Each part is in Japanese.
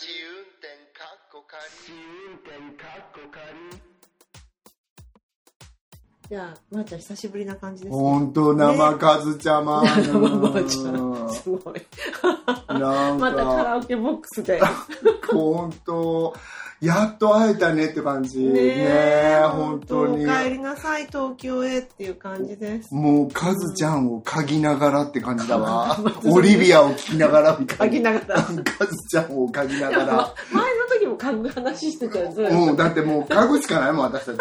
試運転かっこ仮運転かっこ仮じゃあ、まー、ちゃん久しぶりな感じですね。ほんと、生かずちゃま。生まーちゃん。すごい。なん またカか、ラオケボックスで。ほんと、やっと会えたねって感じ。ねねえ、ほんとにお。帰りなさい、東京へっていう感じです。もう、カズちゃんを嗅ぎながらって感じだわ。オリビアを聞きながらみた嗅ぎいな。ながら。カズちゃんを嗅ぎながら。前の時も嗅ぐ話してたよ、ずっと。もう、だってもう嗅ぐしかないもん、私たち。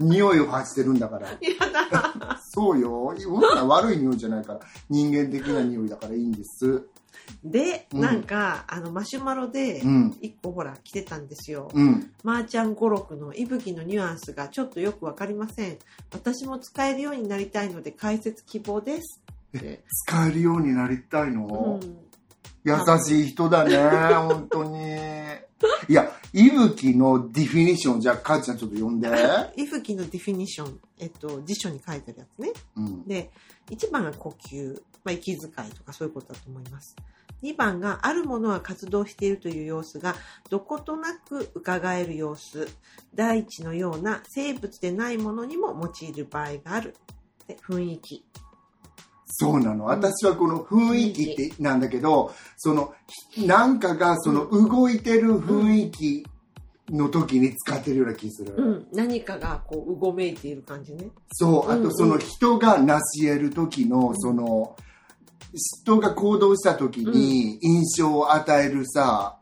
匂いを発してるんだから。やだ。そうよ。悪い匂いじゃないから。人間的な匂いだからいいんです。で、うんなんか、あの、マシュマロでう、ん。一個ほら、来てたんですよ。うん。まーちゃん語録の息吹のニュアンスがちょっとよくわかりません。私も使えるようになりたいので解説希望です。使えるようになりたいの、うん。優しい人だね、本当に。いや、いぶきのディフィニション、じゃあ、かーちゃんちょっと読んで。息吹のディフィニション、えっと、辞書に書いてあるやつね。うん。で、1番が呼吸、まあ、息遣いとかそういうことだと思います。2番があるものが活動しているという様子がどことなく伺える様子。大地のような生物でないものにも用いる場合がある。で雰囲気。そうなの。私はこの雰囲気ってなんだけど、その、なんかがその動いてる雰囲気の時に使ってるような気する。うん。何かがこう、うごめいている感じね。そう、あうんうんとその人が成し得る時の、んその、人が行動した時に印象を与えるさ、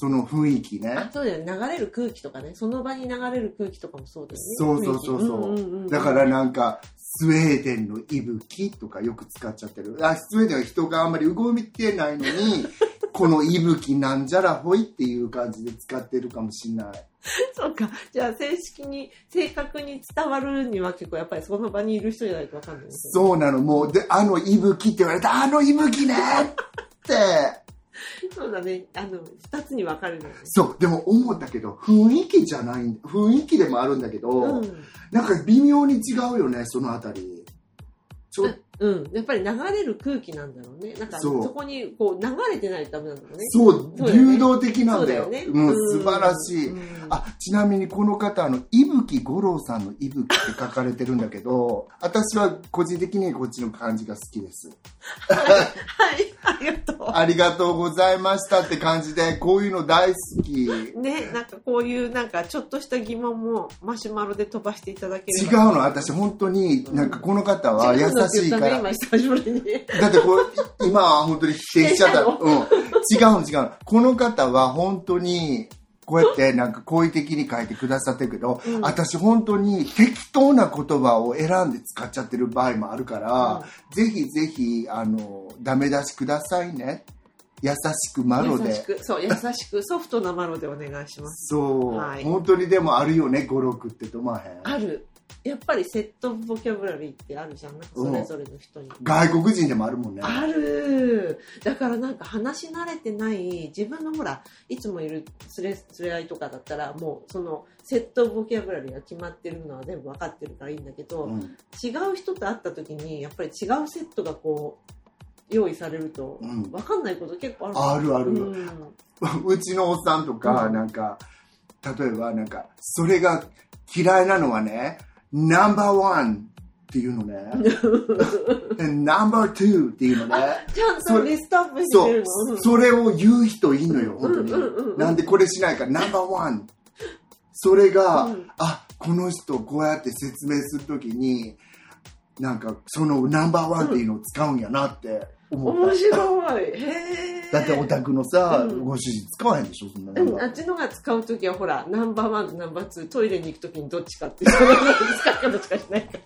その雰囲気あね。そうだよね。流れる空気とかね。その場に流れる空気とかもそうだよね。そうそうそうそう。雰囲気んんんだからなんか、スウェーデンの息吹とかよく使っちゃってる。あスウェーデンは人があんまり動いてないのに、この息吹なんじゃらほいっていう感じで使ってるかもしれない。そうか。じゃあ、正式に、正確に伝わるには結構やっぱりその場にいる人じゃないとわかんないね。そうなの、もう、で、あの息吹って言われた、あの息吹ねって。そうだね。あの、二つに分かれるのね。そう、でも思ったけど、雰囲気じゃない、雰囲気でもあるんだけど、うん。なんか微妙に違うよね、そのあたり。ちょっうん。やっぱり流れる空気なんだろうね。なんか、そこに、こう、流れてないとダメなんだろうね。そう、流動的なんだよ。そうだよねうん、うん素晴らしい。うんあ、ちなみにこの方、あの、伊吹五郎さんの伊吹って書かれてるんだけど、私は個人的にこっちの感じが好きです。はい。ありがとありがとうございましたって感じで、こういうの大好き。う。ね、なんかこういう、なんかちょっとした疑問もマシュマロで飛ばしていただけ違う。の、私本当に、なんかこの方は優しいから。言ったね今久しぶりに。だってこれ、今は本当に否定しちゃった。うん。違うの違うの。この方は本当に、こうやってなんか好意的に書いてくださってるけど、うん私本当に適当な言葉を選んで使っちゃってる場合もあるから、ぜひぜひ、あの、ダメ出しくださいね。優しくマロで優し。く、そう、優しく、ソフトなマロでお願いします。そう、はい本当にでもあるよね、語録ってとまへん。ある。やっぱりセットボキャブラリーってあるじゃん。なんかそれぞれの人に。外国人でもあるもんね。ある。だからなんか話し慣れてない自分のほらいつもいる連れ連れ合いとかだったらもうそのセットボキャブラリーが決まってるのは全部分かってるからいいんだけど、うん。違う人と会った時にやっぱり違うセットがこう用意されるとうかんないこと結構あるあるある。うん。うちのおっさんとか、うん。なんか、例えばなんか、それが嫌いなのはね、ナンバーワンっていうのね、ナンバーツーっていうのね、ちゃんとリストアップしてるの、う。ん。それを言う人いんのよ、本当に。なんでこれしないか、ナンバーワン。それが、うん。あ、この人こうやって説明するときに、なんか、そのナンバーワンっていうのを使うんやなって思った。面白い。へえだってお宅のさ、うん。ご主人使わへんでしょ、そんなの。うん、あっちのが使うときはほらナンバーワンとナンバーツートイレに行くときにどっちかって使い方しかしないから。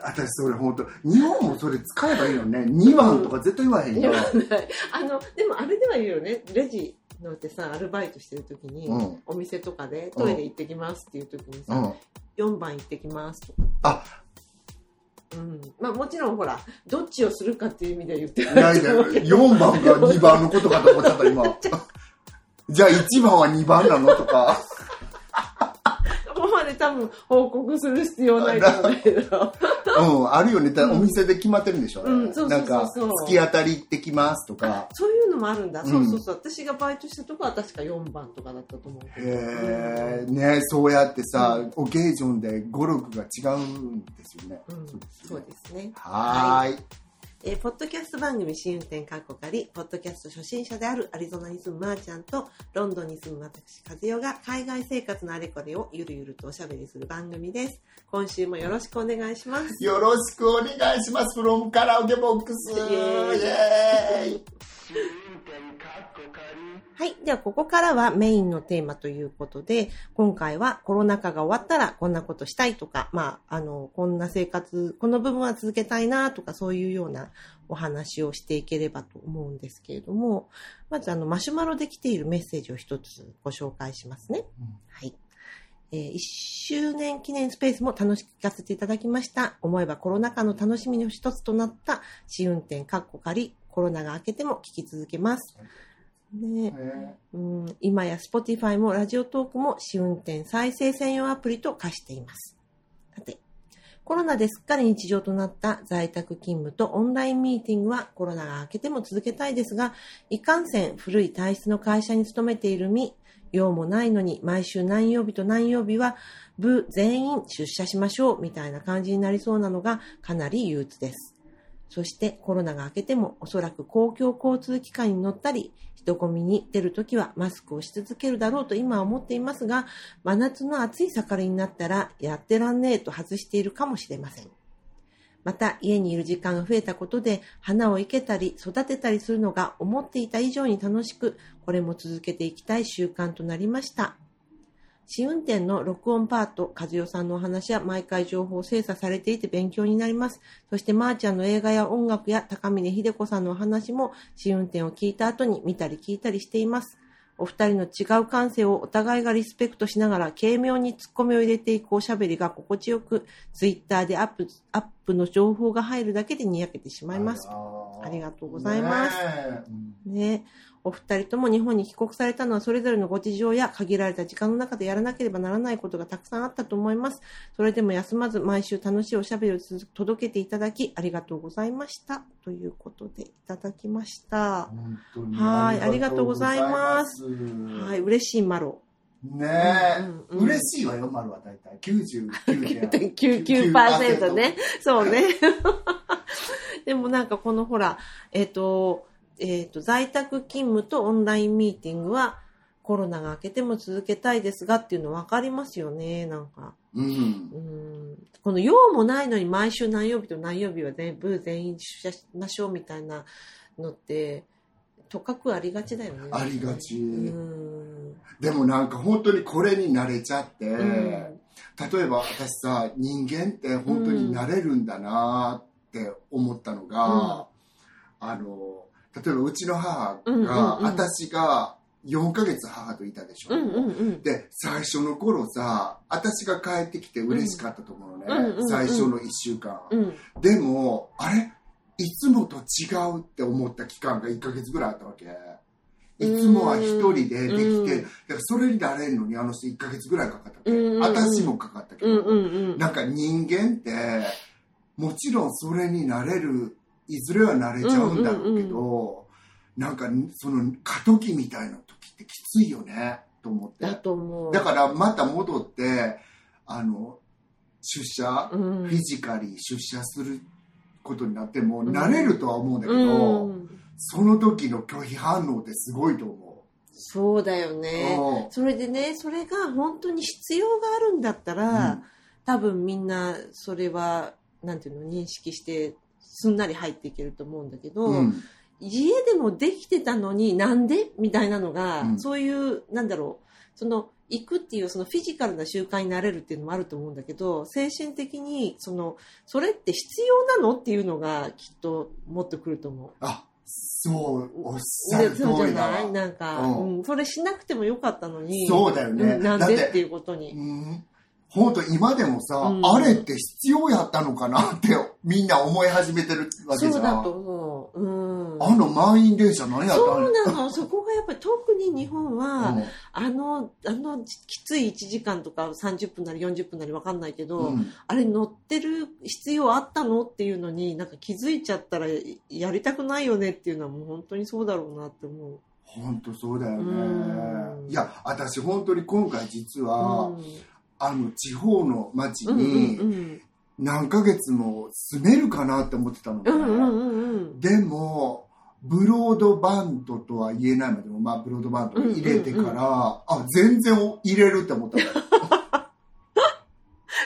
私それ本当日本もそれ使えばいいよね。2番とか絶対言わへんよ、言わない。あのでもあれでは言うよね。レジのってさアルバイトしてるときに、うん。お店とかでトイレ行ってきますっていうときにさ、うん、4番行ってきますとか。あうん。まあ、もちろんほらどっちをするかっていう意味で言っていやいや4番が2番のことかと思っちゃった今。じゃあ1番は2番なの？とかもうで多分報告する必要ないと思うけど。うん、あるよね。だうんお店で決まってるんでしょ、うんそうそうそうそうなんか、突き当たり行ってきますとか。そういうのもあるんだ。うんそうそうそう。私がバイトしたとこは確か4番とかだったと思うけど。へえ、ねそうやってさ、オケージョンで語録が違うんですよね。うん、そうですね。はーい。えーポッドキャスト番組試運転カッコ仮、ポッドキャスト初心者であるアリゾナに住むまーちゃんと、ロンドンに住む私、和代が海外生活のあれこれをゆるゆるとおしゃべりする番組です。今週もよろしくお願いします。よろしくお願いします。フロムカラオケボックス。イイエーイはい。では、ここからはメインのテーマということで、今回はコロナ禍が終わったらこんなことしたいとか、まあ、あの、こんな生活、この部分は続けたいなとか、そういうようなお話をしていければと思うんですけれども、まず、あの、マシュマロで来ているメッセージを一つご紹介しますね。うんはい。えー1周年記念スペースも楽しく聞かせていただきました。思えばコロナ禍の楽しみの一つとなった試運転カッコ仮、コロナが明けても聞き続けます。ねねうん、今や Spotify もラジオトークも試運転再生専用アプリと化しています。さて、コロナですっかり日常となった在宅勤務とオンラインミーティングはコロナが明けても続けたいですが、いかんせん古い体質の会社に勤めている身、用もないのに毎週何曜日と何曜日は部全員出社しましょうみたいな感じになりそうなのがかなり憂鬱です。そしてコロナが明けてもおそらく公共交通機関に乗ったり、人混みに出るときはマスクをし続けるだろうと今は思っていますが、真夏の暑い盛りになったらやってらんねえと外しているかもしれません。また家にいる時間が増えたことで花を生けたり育てたりするのが思っていた以上に楽しく、これも続けていきたい習慣となりました。試運転の録音パート、和代さんのお話は毎回情報精査されていて勉強になります。そして、まーちゃんの映画や音楽や高峰秀子さんのお話も試運転を聞いた後に見たり聞いたりしています。お二人の違う感性をお互いがリスペクトしながら軽妙にツッコミを入れていくおしゃべりが心地よく、ツイッターでアップ、アップの情報が入るだけでにやけてしまいます。あありがとうございますねねお二人とも日本に帰国されたのはそれぞれのご事情や限られた時間の中でやらなければならないことがたくさんあったと思います。それでも休まず毎週楽しいおしゃべりを続届けていただきありがとうございました。ということでいただきました。本当にはいありがとうございますはい、嬉しいマロ。ねえ、うんうんうん嬉しいわよ、丸は大体。99.99%。99%ね。そうね。でもなんかこのほら、えっ、と、えっ、と、在宅勤務とオンラインミーティングはコロナが明けても続けたいですがっていうの分かりますよね、なんか。うんう。ん。この用もないのに毎週何曜日と何曜日は全部全員出社しましょうみたいなのって、とかくありがちだよね。ありがちうん。でもなんか本当にこれに慣れちゃって、うん例えば私さ、人間って本当になれるんだなって思ったのが、あの、例えばうちの母が、うんうんうん私が4ヶ月母といたでしょ。うんうんうん。で、最初の頃さ、私が帰ってきて嬉しかったと思うのね。うんうんうん最初の1週間。うん。でも、あれ？いつもと違うって思った期間が1ヶ月ぐらいあったわけ。いつもは一人でできて、うんだからそれになれるのにあの人1ヶ月ぐらいかかったわけ。私もかかったけど、うんうんうん。なんか人間って、もちろんそれになれる、いずれはなれちゃうんだろうけど、なんかその過渡期みたいな時ってきついよね、と思って。だと思う。だからまた戻って、あの、出社、うんフィジカリー出社することになっても、ん慣れるとは思うんだけど、うんその時の拒否反応ってすごいと思そうだよう。ね。うんそれでね、それが本当に必要があるんだったら、うん多分みんなそれは、なんていうの、認識して、すんなり入っていけると思うんだけど、うん家でもできてたのになんでみたいなのが、うんそういう、なんだろう、その、行くっていうそのフィジカルな習慣になれるっていうのもあると思うんだけど、精神的に、その、それって必要なのっていうのがきっともっとくると思う。あ、そう、おっしゃる通りだわゃない？なんか、うんうん、それしなくてもよかったのに、そうだよねんなんでっていうことに。うん本当今でもさ、うんあれって必要やったのかなってみんな思い始めてるわけじゃん。そうだと思う。うん。あの満員電車何やったそうんなの。そこがやっぱり特に日本は、うんあの、あの、きつい1時間とか30分なり40分なりわかんないけど、うんあれ乗ってる必要あったのっていうのに、なんか気づいちゃったらやりたくないよねっていうのはもう本当にそうだろうなって思う。本当そうだよねうん。いや、私本当に今回実は、うんあの地方の町うんにうん何ヶ月も住めるかなって思ってたのね。うんうんうんうんでも、ブロードバンドとは言えないまでも、まあ、ブロードバンド入れてから、うんうんあ、全然入れるって思ったの。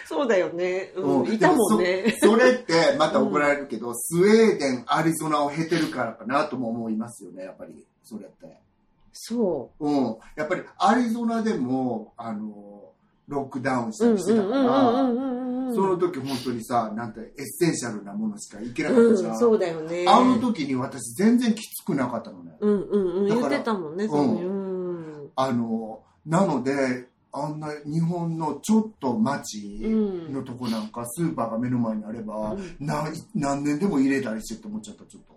そうだよね。うんうんいたもんね。それって、また怒られるけど、スウェーデン、アリゾナを経てるからかなとも思いますよね、やっぱり。それって。そうん。やっぱり、アリゾナでも、あの、ロックダウンしたりしてたから。その時本当にさ、なんて、エッセンシャルなものしか行けなかったじゃん。うん、そうだよね。あの時に私全然きつくなかったのね。うんうんうん。だから言ってたもんね、そういう。うん。あの、なので、あんな日本のちょっと町うんのとこなんか、スーパーが目の前にあれば、うんな何年でも入れたりしてって思っちゃった、ちょっと。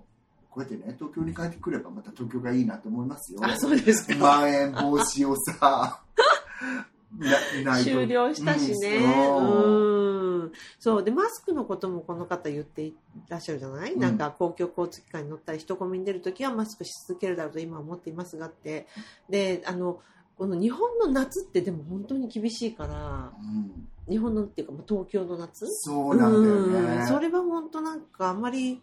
こうやってね、東京に帰ってくればまた東京がいいなって思いますよ。あ、そうですか。まん延防止をさ、終了したしね。うんうん。そう。で、マスクのこともこの方言っていらっしゃるじゃない、うんなんか公共交通機関に乗ったり人混みに出るときはマスクし続けるだろうと今は思っていますがって。で、あの、この日本の夏ってでも本当に厳しいから、うん日本のっていうかまあ東京の夏？そうなんだよね。うんそれは本当なんかあんまり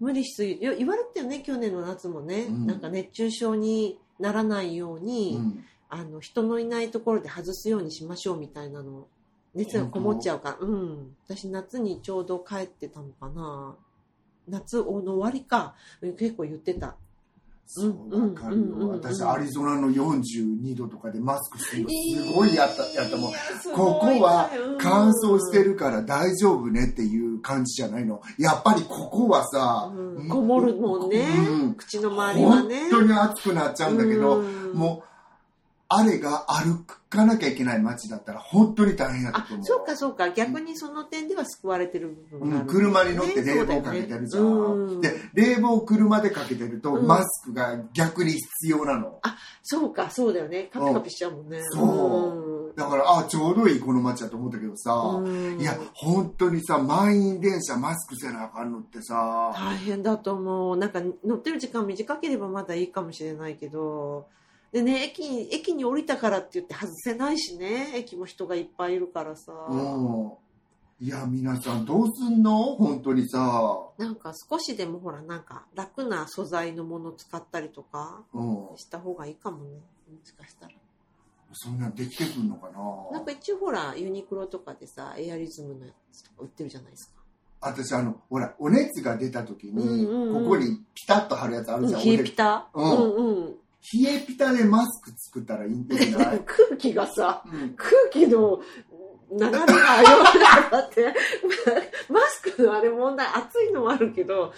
無理しすぎ言われてたよね去年の夏もね、うんなんか熱中症にならないように、うんあの人のいないところで外すようにしましょうみたいなの熱がこもっちゃうから。うん。私夏にちょうど帰ってたのかな。夏の終わりかうん結構言ってた。そうわかるよ、うんうんうんうん。私アリゾナの42度とかでマスクするのすごいやった,、やったもん。ここは乾燥してるから大丈夫ねっていう感じじゃないの。やっぱりここはさ、うん。こもるもんね。うん。口の周りは本ね当に暑くなっちゃうんだけど、うん。もうあれが歩かなきゃいけない街だったら本当に大変やったあと思う。そうかそうか。逆にその点では救われてる部分がある、うん、車に乗って冷房かけてるじゃん、うん。で冷房車でかけてると、うん。マスクが逆に必要なの。そうかそうだよね。カピカピしちゃうもんね。そう。だからあちょうどいいこの街だと思ったけどさ、うん。いや本当にさ満員電車マスクせなあかんのってさ、大変だと思う。なんか乗ってる時間短ければまだいいかもしれないけどでね駅に駅に降りたからって言って外せないしね。駅も人がいっぱいいるからさ、うん。いや皆さんどうすんの？本当にさ、なんか少しでもほらなんか楽な素材のもの使ったりとかうん、した方がいいかもね。もしかしたら。そんなんできてくんのかな？なんか一応ほらユニクロとかでさエアリズムのやつとか売ってるじゃないですか。私あのほらお熱が出た時に、うんうんうん。ここにピタッと貼るやつあるじゃん、冷えピタ、うん。うんうん冷えピタでマスク作ったらいいんじゃない、空気がさうん。空気の流れがよだって。マスクのあれ問題暑いのもあるけど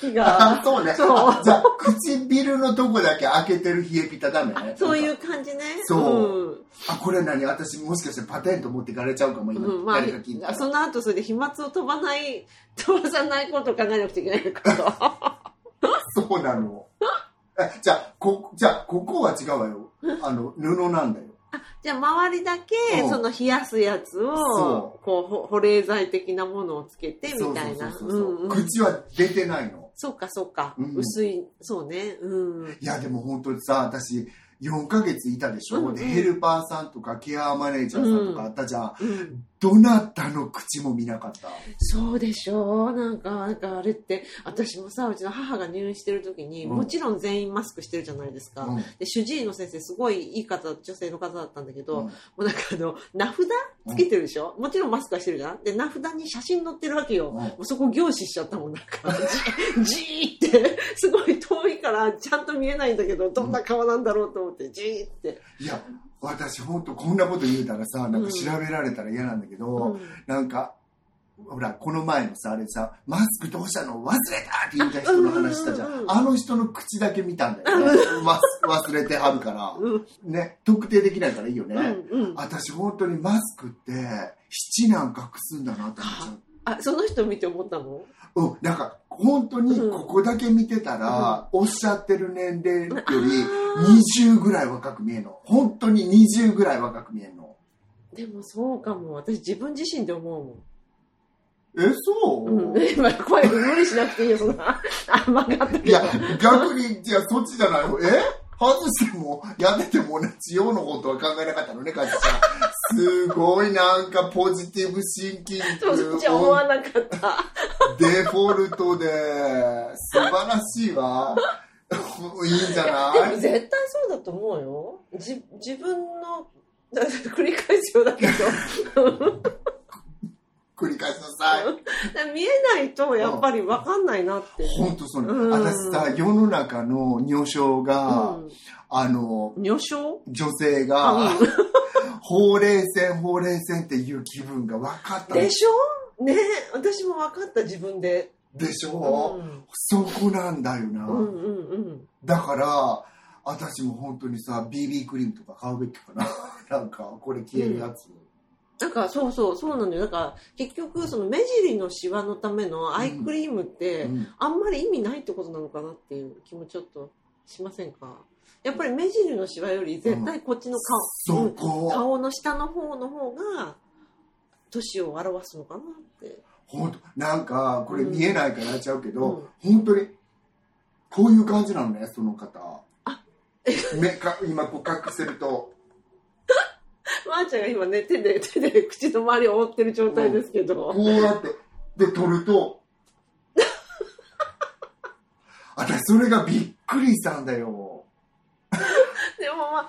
空気あがそうね。そう。あじゃあ唇のとこだけ開けてる冷えピタダメね。そういう感じね。そう。あこれ何？私もしかしてパテント持ってかれちゃうかも今、うん、うん、まあら。その後それで飛沫を飛ばない飛ばさないことを考えなくちゃいけないのか そうなの。え じゃあこじゃあここは違うわよ。あの布なんだよ。じゃあ周りだけうん。その冷やすやつをそこうほ保冷剤的なものをつけてみたいなそうそう。そうそう、うんうん。口は出てないの。そうかそうか、うん。薄いそうね。うん。いやでも本当にさ私4ヶ月いたでしょ、うんうん。でヘルパーさんとかケアマネージャーさんとかあったじゃん、うんどなたの口も見なかった。そうでしょう。なんか、なんかあれって、私もさ、うちの母が入院してる時に、うん。もちろん全員マスクしてるじゃないですか。うん。で、主治医の先生、すごいいい方、女性の方だったんだけど、うん。もうなんかあの、名札つけてるでしょ、もちろんマスクはしてるじゃん？で、名札に写真載ってるわけよ。うん。もうそこ凝視しちゃったもん、なんか、じじーって、すごい遠いから、ちゃんと見えないんだけど、どんな顔なんだろうと思って、じーって。いや私本当こんなこと言うたらさなんか調べられたら嫌なんだけど、うんなんかほら、この前のさ、あれさ、マスクどうしたの？忘れたって言った人の話したじゃうんうんうん。あの人の口だけ見たんだよね。わ忘れてはるから。うんね、特定できないからいいよね。うんうん私本当にマスクって七難隠すんだなって思っちゃう。あその人見て思ったの？うん、なんか本当にここだけ見てたら、おっしゃってる年齢より20ぐらい若く見えんの。本当に20ぐらい若く見えんの。でもそうかも。私自分自身で思うもん。え、そう、うん、今声無理しなくていいよ、そんな。あ、曲がった。い。や、逆に、じゃあそっちじゃない。のえ？外しても、やってても同じようなことは考えなかったのね、かじちゃん。すごいなんかポジティブシンキンそっちは思グ、わなかった。デフォルトで、素晴らしいわ。いいんじゃでない？も絶対そうだと思うよ。じ自分の、だ繰り返すようだけど。繰り返しなさい。見えないとやっぱり分かんないなって。本当そうね。うん私さ、世の中の女性が、うん。あの、女性？女性あが、うほうれい線、ほうれい線っていう気分が分かったでしょ？ね私も分かった自分で。でしうょ、ん。そこなんだよな。うんうんうん。だから、私も本当にさ、BB クリームとか買うべきかな。なんか、これ消えるやつ。なんかそうそうそうなのよ。だから結局その目尻のシワのためのアイクリームって、うん。あんまり意味ないってことなのかなっていう気もちょっとしませんか？やっぱり目尻のシワより絶対こっちの顔、うん。顔の下の方の方が年を表すのかなって。本当。なんか、これ見えないからやっちゃうけど、うん。本当に、こういう感じなのね、その方。あ。目か、今こう隠せると、まー、ちゃんが今ね手で手で口の周りを覆ってる状態ですけど、こうやって、で、取ると、私、それがびっくりしたんだよ。でもまあ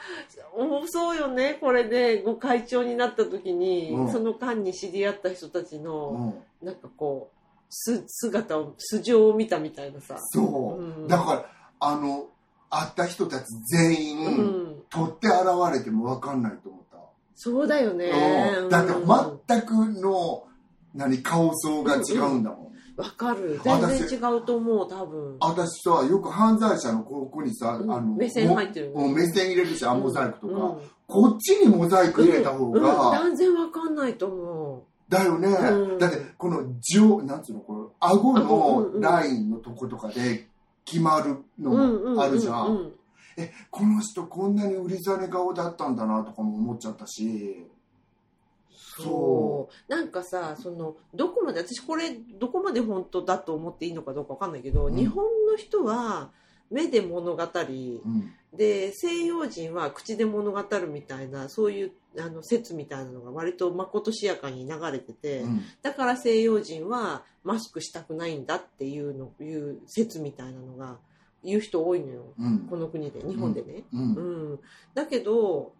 重そうよねこれでご会長になった時に、うんその間に知り合った人たちうの、ん。なんかこうす姿を素性を見たみたいなさそう。うんだから、あの、会った人たち全員、うん、取って現れても分かんないと思った。そうだよね。う。ん。だって全くの、何、顔相が違うんだもん。わかる。私全然違うと思う多分。私さ、よく犯罪者のここにさ、うん。あの、目線入ってる。もう目線入れるし、あモザイクとか、うん。こっちにモザイク入れた方うん。うん。が、断然わかんないと思だよね、うん。だって、この上、なんつうの、この、顎うん。うん。うん。のラインのとことかで決まるうのうんうんもあるじゃん。うんえ、この人こんなに売りざね顔だったんだなとかも思っちゃったし、そう。なんかさそのどこまで私これどこまで本当だと思っていいのかどうかわかんないけど、うん。日本の人は目で物語りうん。で西洋人は口で物語るみたいなそういうあの説みたいなのが割とまことしやかに流れてて、うん。だから西洋人はマスクしたくないんだっていうのいう説みたいなのが言う人多いのよ。うん。この国で日本でね、ううん。ん。だけど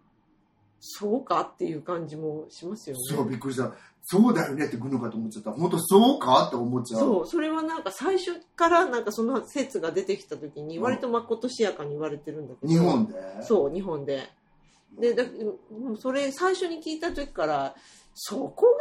そうかっていう感じもしますよね。そう、びっくりした。そうだよねって来るのかと思っちゃった。本当そうかって思っちゃう。そう。それはなんか最初からなんかその説が出てきた時にうん。割とまことしやかに言われてるんだけど。日本で？そう日本で。でだそれ最初に聞いた時からそこが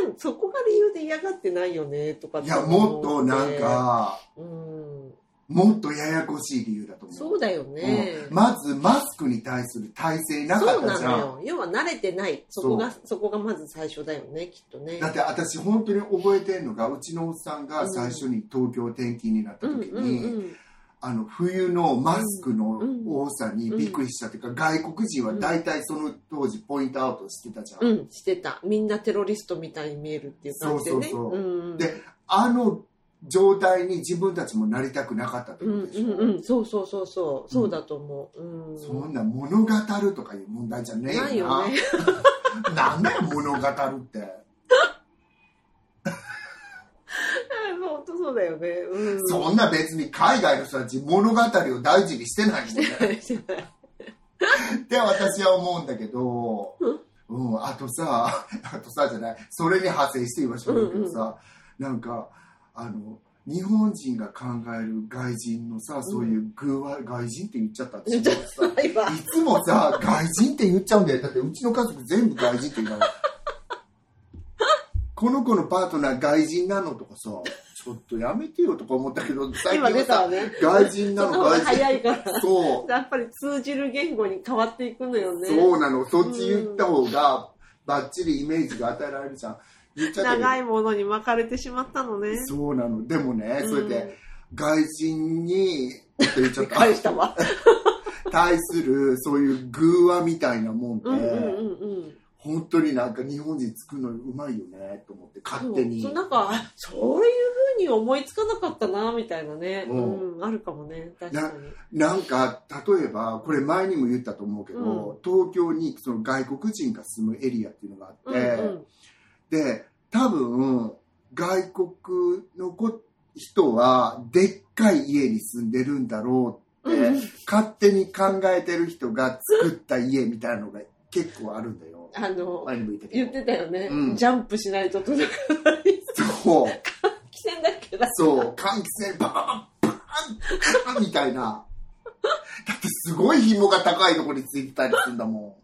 原因じゃんそこが理由で嫌がってないよねとかいや、もっとなんか、うんもっとややこしい理由だと思う。そうだよね、うん。まずマスクに対する体制なかそうなったじゃん。のよ。要は慣れてない。そこがそこがまず最初だよねきっとね。だって私本当に覚えてるのがうちのおっさんが最初に東京転勤になった時に、あの冬のマスクの多さにびっくりしたというか、外国人は大体その当時ポイントアウトしてたじゃん、うんしてた。みんなテロリストみたいに見えるっていう感じでね。そうそうそう。であの状態に自分たちもなりたくなかったってうんことでしょ、うんうんそうそうそうそう。そうだと思う、うん、そんな物語るとかいう問題じゃねえよな。ないよね。なんだよ物語るって。本当そうだよね。うん。そんな別に海外の人たち物語を大事にしてないもんね。してないって私は思うんだけど、うん、あとさ、あとさじゃない、それに派生して言いましょうけどさ、なんか、あの、日本人が考える外人のさ、そういう具合、外人って言っちゃったって言 っちゃった今いつもさ、外人って言っちゃうんだよ。だってうちの家族全部外人って言うの。この子のパートナー外人なのとかさちょっとやめてよとか思ったけど最近今出たわね。外人なその外人 早いから。そうやっぱり通じる言語に変わっていくのよね。そうなのそっち言った方がバッチリイメージが与えられるじゃん長いものに巻かれてしまったのね。そうなのでもね、うんそれで外人にって言っちゃった返したわ。対するそういう偶話みたいなもんって、うんうんうんうん。本当になんか日本人作るのうまいよねと思って勝手にそうなんか、あそういうふうに思いつかなかったな、みたいなね。ううんん、あるかもね。確かに。なんか例えばこれ前にも言ったと思うけど、東京にその外国人が住むエリアっていうのがあって、うんうん。で多分外国の子人はでっかい家に住んでるんだろうって、うん勝手に考えてる人が作った家みたいなのが結構あるんだよ。あの、言ってたよね。うんジャンプしないと届かない。そう規制だっけだ。そう換気扇ババババーンバーンみたいなだってすごい紐が高いところについてたりするんだも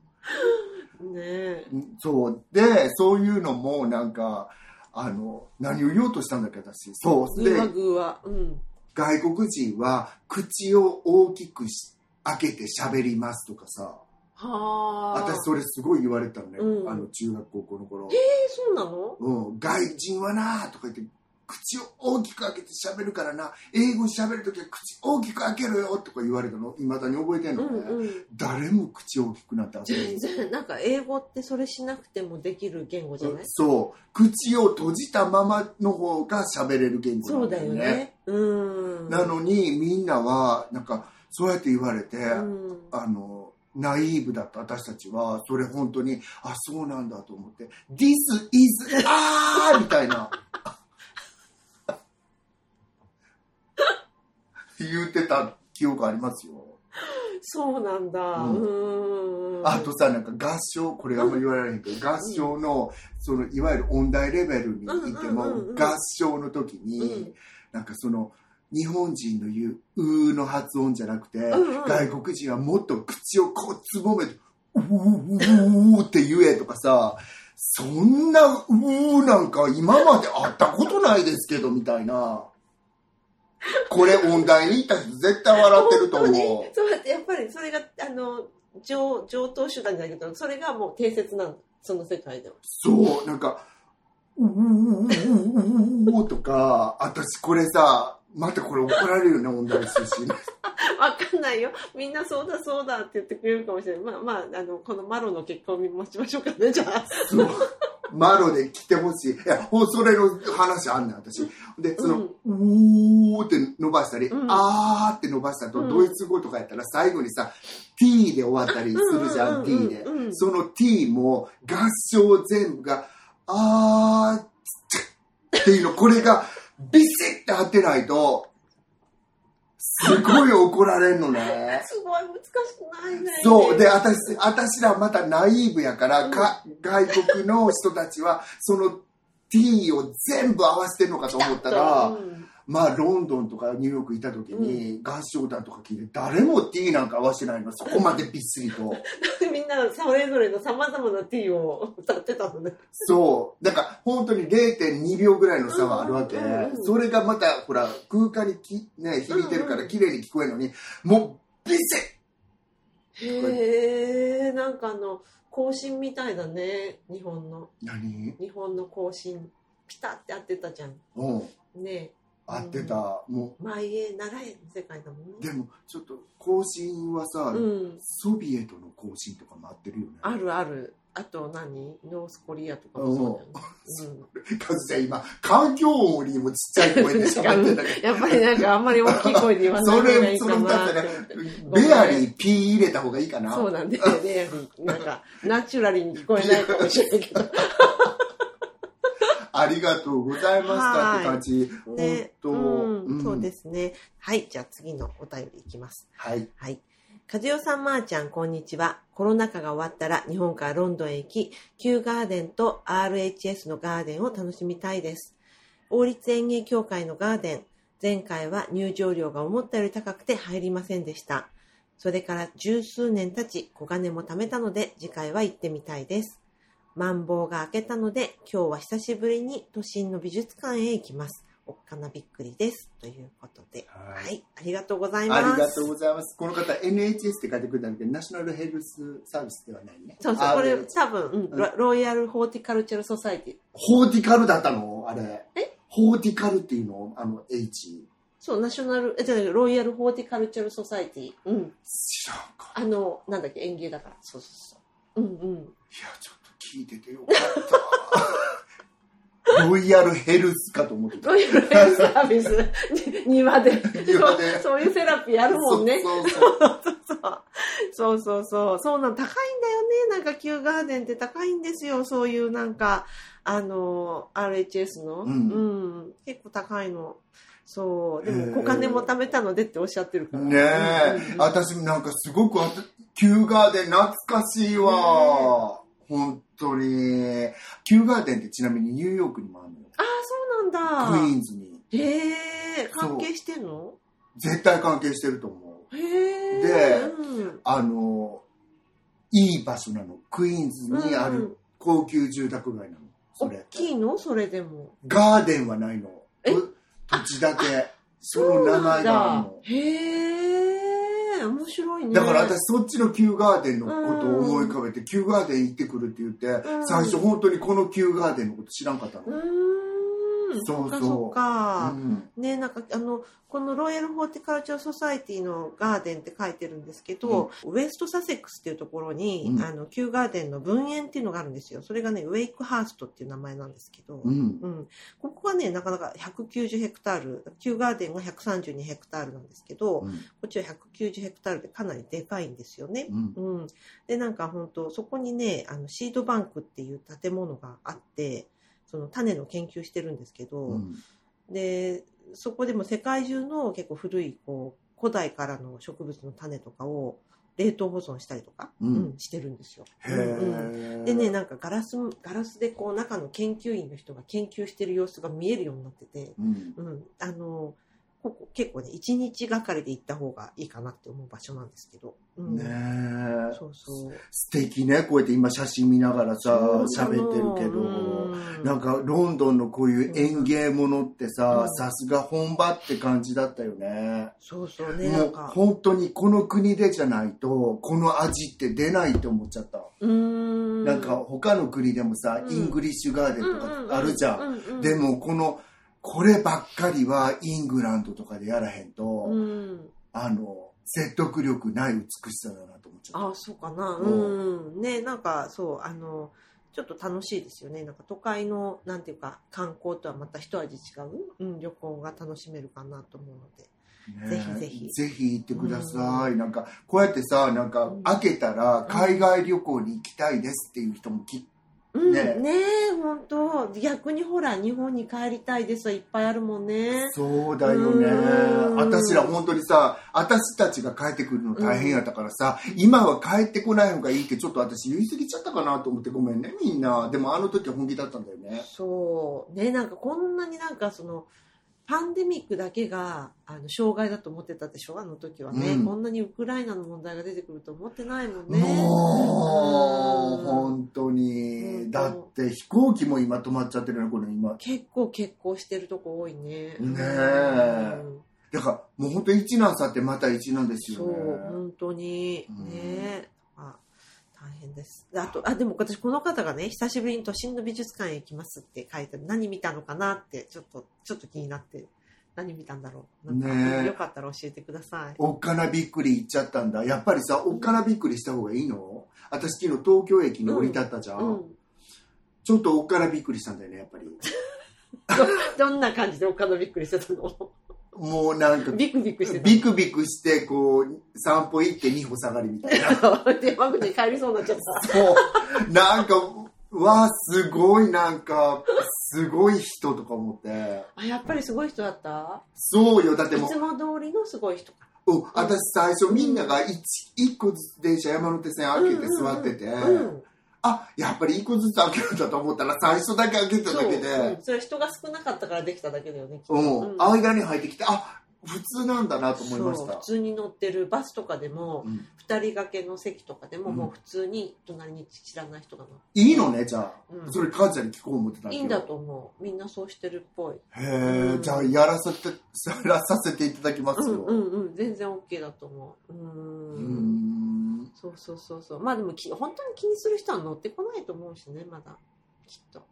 ねそう。でそういうのもなんかあの何を言おうとしたんだっけ私。そう。で。うん。外国人は口を大きくし開けて喋りますとかさ。はあ。私それすごい言われたのね、うん。あの中学高校の頃、えそうなの？うん、外人はなとか言って口を大きく開けて喋るからな。英語喋るときは口大きく開けろよ。とか言われたの。いまだに覚えてんうの。ね、んうん。誰も口大きくなって遊全ぶ然、なんか英語ってそれしなくてもできる言語じゃない？そう。口を閉じたままの方が喋れる言語そうだよね。うん。なのにみんなはなんかそうやって言われて、うん。あのナイーブだった私たちはそれ本当にあそうなんだと思って「This is あー」みたいな言ってた記憶ありますよ。そうなんだ。ううん。あとさなんか合唱これあんまり言われないけど合唱のそのいわゆる音大レベルにいても合唱の時にうんなんかその日本人の言う「う」の発音じゃなくて、うんうん。外国人はもっと口をこうつぼめて「うーうーうーって言えとかさそんな「うーなんか今まで会ったことないですけどみたいなこれ音大に行った人絶対笑ってると思う。そうやってやっぱりそれがあの上上等手段だけどそれがもう定説なのその世界ではそう、なんか、うーうーうーうーうーとか、私これさ、またこれ怒られるよね、音大出身。わかんないよみんなそうだそうだって言ってくれるかもしれないまあまああのこのマロの結果を見待ちましょうかねじゃあそう。マロで来てほしい。いや、それの話あんねん、私。で、その、うーって伸ばしたり、うんあーって伸ばしたと、うんドイツ語とかやったら最後にさ、t で終わったりするじゃん、t でう。んその t も合唱全部が、あーっていうの、これがビシッて当てないと、すごい怒られんのね。すごい難しくないねそう。で、私、私らまたナイーブやから、うんか外国の人たちは、その t を全部合わせてるのかと思ったら、うんまあ、ロンドンとかニューヨーク行った時に、合唱団とか聞いて、誰も t なんか合わせてないの。そこまでびっしりと。みんなそれぞれのさまざまな T を歌ってたのねそう。だから、本当に0.2秒ぐらいの差はあるわけ。それがまた、ほら、空間にき、ね、響いてるから綺麗に聞こえるのに、もう、ビシッへえんかあの更新みたいだね日本の何？日本の更新ピタって合ってたじゃん。ね合ってた。も前へ習えの世界だもんう、ね。でも、ちょっと、更新はさ、うん。ソビエトの更新とかも合ってるよね。あるある。あと何？ノースコリアとかもそうだよね、カズちゃん今、環境音よりもちっちゃい声で喋ってたけど。やっぱりなんかあんまり大きい声で言わない方がいいかなって。思ってベアリー P 入れた方がいいかな。そうなんだよね。なんかナチュラリーに聞こえないかもしれないけどありがとうございましたって感じ。ね、本当、うん、そうです。すね。はい、じゃあ次のお便りいきます。はい。はい。和代さん、まーちゃん、こんにちは。コロナ禍が終わったら日本からロンドンへ行き、Q ガーデンと RHS のガーデンを楽しみたいです。王立園芸協会のガーデン、前回は入場料が思ったより高くて入りませんでした。それから十数年経ち、小金も貯めたので、次回は行ってみたいです。マンボウが明けたので、今日は久しぶりに都心の美術館へ行きます。おっかなびっくりです。ということで。はいはい。ありがとうございます。ありがとうございます。この方 NHS って書いてくれたんだけど、ナショナルヘルスサービスではないね。そうそう、これ多分、うんロロイヤル・ホーティカルチャル・ソサイティ。ホーティカルだったの？あれ。え？ホーティカルっていうの？あの H。そう、ナショナル、え、じゃロイヤル・ホーティカルチャル・ソサイティ。うん。知らんか。あの、なんだっけ、園芸だから。そうそうそう。うんうん。いや、ちょっと聞いててよかった。ロイヤルヘルスかと思ってた。ロイヤルヘルスサービス、に庭で。庭でそうそういうセラピーあるもんね。そうそうそうそうそうそう。そうなん、高いんだよね。なんか、キューガーデンって高いんですよ。そういうなんか、あの、RHS の。うんうん結構高いの。そう。でも、お金も貯めたのでっておっしゃってるから。ねえ、うんうん私なんかすごくキューガーデン懐かしいわ、本当にキューガーデンってちなみにニューヨークにもあるのよ。ああ、そうなんだ。クイーンズに。へえ、関係してんの？絶対関係してると思う。へえ。でうん。あのいい場所なのクイーンズにあうん。る高級住宅街なの。そ大れきいの？それでも。ガーデンはないの。え？と土地だけ。その名前があるの。へえ、面白いね。だから私そっちのキューガーデンのことを思い浮かべて、キューガーデン行ってくるって言って、うん最初本当にこのキューガーデンのこと知らんかったの。うーん。そうそう。そっかそっか。うん。ねなんかあのこのロイヤル・ホーティカルチャー・ソサイティのガーデンって書いてるんですけど、ウエスト・サセックスっていうところに、うん。あのキューガーデンの分園っていうのがあるんですよ。それがねウェイクハーストっていう名前なんですけど、うん。うん、ここはねなかなか190ヘクタールキューガーデンが132ヘクタールなんですけど、こっちは190ヘクタールでかなりでかいんですよね。うん。うん、でなんか本当そこにねあのシードバンクっていう建物があってその種の研究してるんですけど、うん。でそこでも世界中の結構古いこう古代からの植物の種とかを冷凍保存したりとか、うん。うんしてるんですよ。へうん。でねなんかガラスガラスでこう中の研究員の人が研究してる様子が見えるようになってて、うん。うん、あのここ結構ね一日がかりで行った方がいいかなって思う場所なんですけど、うん。ねえ。そうそう。素敵ねこうやって今写真見ながらさ喋ってるけど、うん。なんかロンドンのこういう園芸ものってさうん。さすが本場って感じだったよね。そうそうねもう本当にこの国でじゃないとこの味って出ないって思っちゃった、うーん。なんか他の国でもさ、うん。イングリッシュガーデンとかあるじゃん,、でもこのこればっかりはイングランドとかでやらへんと、うん。あの説得力ない美しさだなと思っちゃったあそうかな。ううん。ねなんかそうあのちょっと楽しいですよね。なんか都会のなんていうか観光とはまた一味違う、うん、旅行が楽しめるかなと思うので。ね。ぜひぜひ。ぜひ行ってください、なんかこうやってさなんかうん。開けたら海外旅行に行きたいですっていう人もきうんね。ね。え本当。逆にほら日本に帰りたいですはいっぱいあるもんね。そうだよね。うん。私ら本当にさ私たちが帰ってくるの大変やったからさ、今は帰ってこない方がいいってちょっと私言い過ぎちゃったかなと思ってごめんねみんな。でもあの時は本気だったんだよね。そう。ねなんかこんなになんかそのパンデミックだけがあの障害だと思ってたでしょあの時はね、うん。こんなにウクライナの問題が出てくると思ってないもんね。もううん本当に。うん。だって飛行機も今止まっちゃってるねこれ今。結構結構してるとこ多いね。ねえ。うん。だからもう本当一難去ってまた一難ですそうよね本当に。うん。ねあ大変です。であとあでも私この方がね久しぶりに都心の美術館へ行きますって書いて何見たのかなってちょっとちょっと気になって何見たんだろう。なんか、よかったら教えてください。おっかなびっくり行っちゃったんだ。やっぱりさおっかなびっくりした方がいいの？私昨日東京駅に降り立ったじゃん、うん。ちょっとおっかなびっくりしたんだよねやっぱり。どんな感じでお金びっくりしてたの？もうなんかビクビクしてた。ビクビクしてこう散歩行って2歩下がりみたいな。山口に帰りそうになっちゃった。そう。なんかわあすごいなんかすごい人とか思って。あやっぱりすごい人だった？そうよ。だってもういつも通りのすごい人か。うん。私最初みんなが 1, 一個ずつ電車山手線開けて座ってて、うんあやっぱり1個ずつ開けるんだと思ったら最初だけ開けただけうんでそれは人が少なかったからできただけだよねきっと。うん、うん間に入ってきてあ普通なんだなと思いました。普通に乗ってるバスとかでもうん。2人掛けの席とかでも、うん。もう普通に隣に知らない人が乗っいいのねじゃあ、うん。それカズちゃんに聞こう思ってたいいんだと思う。みんなそうしてるっぽい。へえ、うん。じゃあやらせてやらさせていただきますよ、うんうんうん全然 OK だと思う。うーうんんそうそうそうそう。まあでもき本当に気にする人は乗ってこないと思うしねまだ。きっと。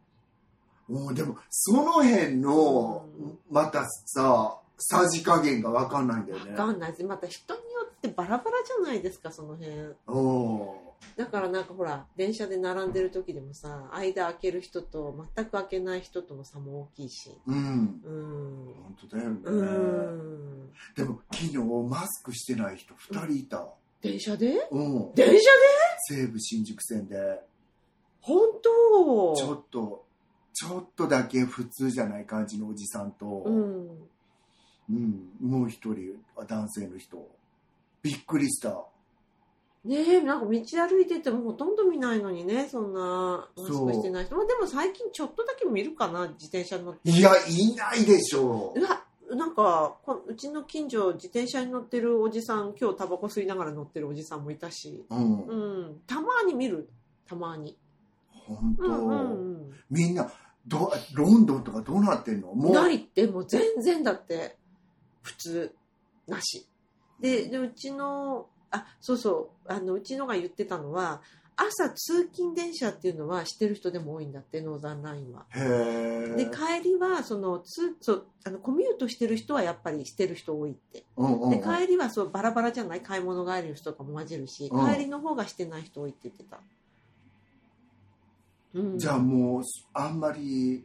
もうでもその辺の、うん。またささじ加減が分かんないんだよね。分かんないです。また人によってバラバラじゃないですかその辺。おだからなんかほら電車で並んでる時でもさ間開ける人と全く開けない人との差も大きいし。うん。うん。本当だよね、うん。でも昨日マスクしてない人2人いた電車で？うん、電車で？西武新宿線で。本当？ちょっとちょっとだけ普通じゃない感じのおじさんと、うん。うん、もう一人は男性の人。びっくりした。ねえなんか道歩いててもほとんど見ないのにねそんなマスクしてない人。まあでも最近ちょっとだけ見るかな自転車に乗って。いやいないでしょうわなんかこうちの近所自転車に乗ってるおじさん今日タバコ吸いながら乗ってるおじさんもいたし。うん、うん。たまに見る。たまに。本当、うんうんみんなどロンドンとかどうなってんの？うんもう。ないってもう全然だって。普通なし。ででうちのあそうそう。あのうちのが言ってたのは朝通勤電車っていうのはしてる人でも多いんだってノーザンラインは。で帰りはそのつそうあのコミュートしてる人はやっぱりしてる人多いって。うんうんうん。で帰りはそうバラバラじゃない買い物帰りの人とかも混じるし、うん。帰りの方がしてない人多いって言ってた、うん、じゃあもうあんまり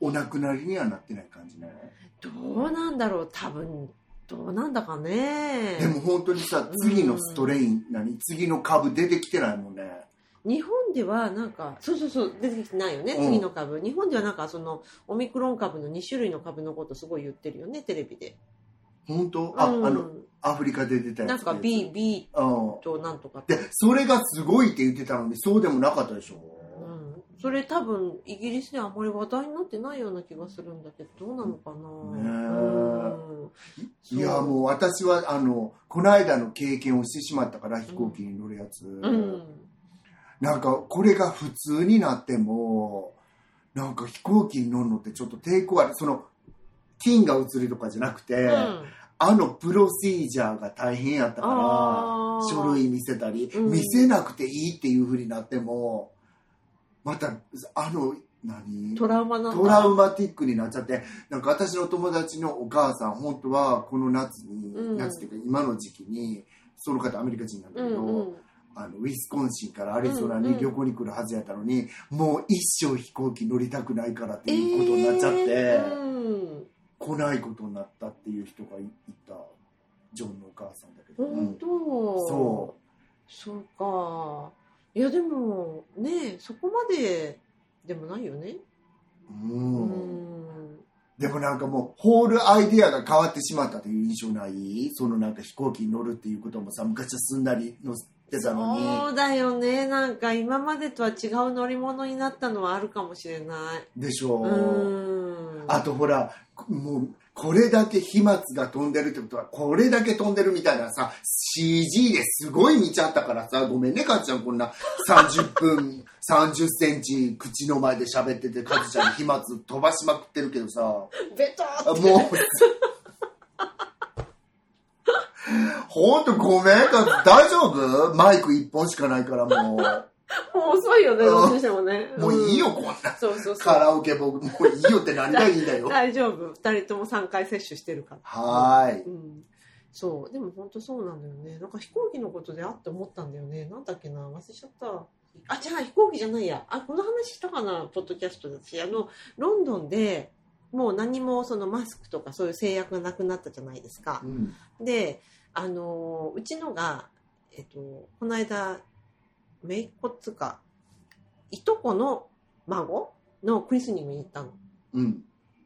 お亡くなりにはなってない感じね。どうなんだろう。多分どうなんだかね。でも本当にさ次のストレイン、何？次の株出てきてないもんね。日本ではなんかそうそうそう出てきてないよね、うん。次の株。日本ではなんかそのオミクロン株の2種類の株のことすごい言ってるよねテレビで。本当？あ、うん。あのアフリカで出たやつなんか B, B うんとなんとかって。でそれがすごいって言ってたのにそうでもなかったでしょ、うん、それ多分イギリスではあまり話題になってないような気がするんだけどどうなのかな、いやもう私はあのこの間の経験をしてしまったから飛行機に乗るやつ、うん。なんかこれが普通になってもなんか飛行機に乗るのってちょっと抵抗ある。その金が移るとかじゃなくて、うん。あのプロシージャーが大変やったから書類見せたり、うん。見せなくていいっていうふうになってもまたあの何？トラウマなトラウマティックになっちゃってなんか私の友達のお母さん本当はこの夏に、うん。夏っていうか今の時期にその方アメリカ人なんだけど、うんうん。あのウィスコンシンからアリゾナに旅行に来るはずやったのに、もう一生飛行機乗りたくないからっていうことになっちゃって、えーうん。来ないことになったっていう人がいいたジョンのお母さんだけど、本当、そそうかいやでもねそこまででもないよね。う、うん。んでもなんかもうホールアイディアが変わってしまったという印象ない？そのなんか飛行機に乗るっていうこともさ昔はすんなり乗ってたのに。そうだよね。なんか今までとは違う乗り物になったのはあるかもしれない。でしょう、うん。あとほらもうこれだけ飛沫が飛んでるってことはこれだけ飛んでるみたいなさ CG ですごい見ちゃったからさごめんねかっちゃんこんな。30分30センチ口の前で喋っててかずちゃんに飛沫飛ばしまくってるけどさ。ベトあもう。ほんとごめんか大丈夫？マイク1本しかないからももう遅いよねうん。どっちにしてもね。うもういいよん。こんな。そうそうそう。カラオケ僕もういいよって何がいいんだよ。大丈夫。2人とも3回接種してるから。はーい。うん、そう。でも本当そうなんだよね。なんか飛行機のことであって思ったんだよね。なんだっけな。忘れちゃった。あじゃあ飛行機じゃないや。あこの話したかなポッドキャストだしあのロンドンでもう何もそのマスクとかそういう制約がなくなったじゃないですか。うん。であのうちのが、えっと、この間姪っ子っつうかいとこの孫のクリスニングに行ったの。うん。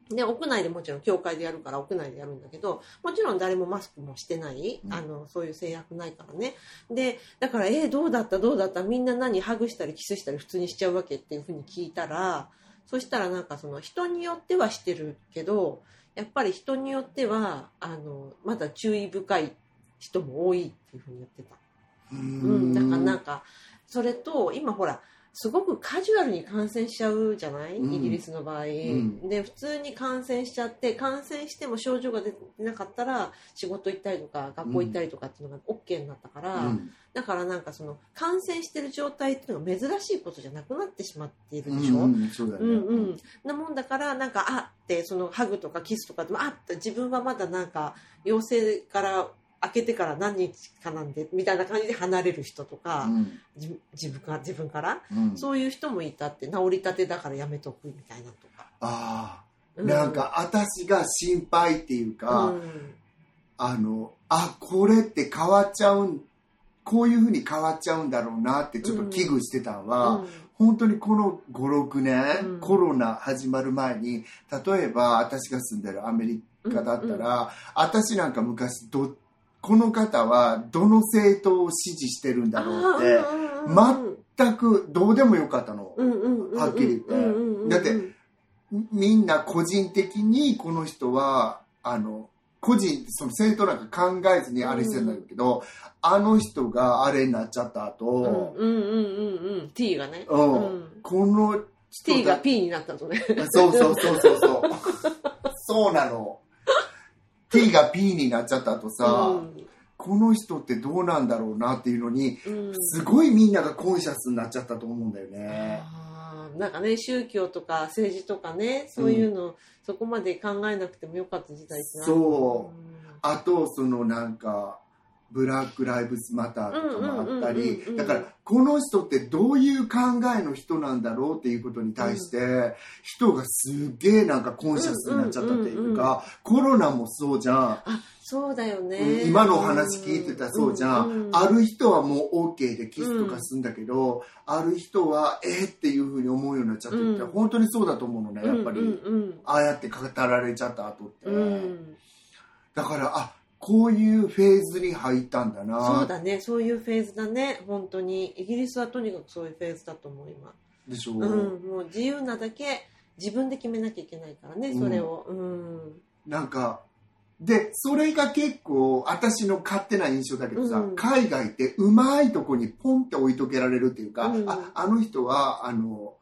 で屋内でもちろん教会でやるから屋内でやるんだけどもちろん誰もマスクもしてない、うん。あのそういう制約ないからね。でだから「えーどうだった？どうだった？みんな何ハグしたりキスしたり普通にしちゃうわけ?」っていうふうに聞いたらそしたらなんかその人によってはしてるけどやっぱり人によってはあのまだ注意深い人も多いっていうふうに言ってた。ううん、だからなんかそれと今ほらすごくカジュアルに感染しちゃうじゃない、うん。イギリスの場合、ん。で普通に感染しちゃって感染しても症状が出なかったら仕事行ったりとか学校行ったりとかっていうのが OK になったから、うん。だからなんかその感染してる状態っていうのが珍しいことじゃなくなってしまっているうでしょ、んうんそうだよね。うんうん、なもんだからなんかあってそのハグとかキスとかでもあって自分はまだなんか陽性から開けてから何日かなんでみたいな感じで離れる人とか、うん。じ自分か自分から、うん。そういう人もいたって治りたてだからやめとくみたいなとか、ああ。うなんか私が心配っていうか、うん。あのあこれって変わっちゃうんこういうふうに変わっちゃうんだろうなってちょっと危惧してたのは、うん。本当にこの56年、うん。コロナ始まる前に例えば私が住んでるアメリカだったら、私なんか昔どこの方はどの政党を支持してるんだろうって全くどうでもよかったの、はっきり言って。だってみんな個人的にこの人はあの個人その政党なんか考えずにあれしてんだけど、あの人があれになっちゃったうん後、うんうんうんうん。T がね、うん。うん。この人 T がだ P になったとね。そうそうそうそうそう。そうなの T が P になっちゃった後さ、この人ってどうなんだろうなっていうのにうん。うんすごいみんながコンシャスになっちゃったと思うんだよね。なんかね宗教とか政治とかねそういうの、そこまで考えなくてもよかった時代ってなそう。あとそのなんかブラック・ライブズ・マターとかもあったりうんだからこの人ってどういう考えの人なんだろうっていうことに対して人がすっげえなんかコンシャスになっちゃったっていうかコロナもそうじゃん。あそうだよね。今のお話聞いてたらそうじゃん、うんうんある人はもう OK でキスとかするんだけど、ある人はえーっていうふうに思うようになっちゃってるって、うん。本当にそうだと思うのねやっぱり、ああやって語られちゃった後って、だからあこういうフェーズに入ったんだな。そうだね。そういうフェーズだね。本当に。イギリスはとにかくそういうフェーズだと思う今でしょう。ん。もう自由なだけ自分で決めなきゃいけないからねそれを。うん。なんかでそれが結構私の勝手な印象だけどさ、うん。海外ってうまいとこにポンって置いとけられるっていうか、うん。ああの人はあの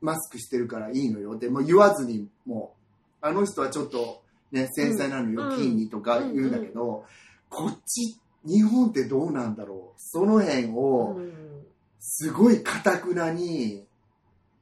マスクしてるからいいのよ。ってもう言わずにもうあの人はちょっと、ね、繊細なのよ、うん金にとか言うんだけど、こっち日本ってどうなんだろう。その辺をうん。すごいかたくなに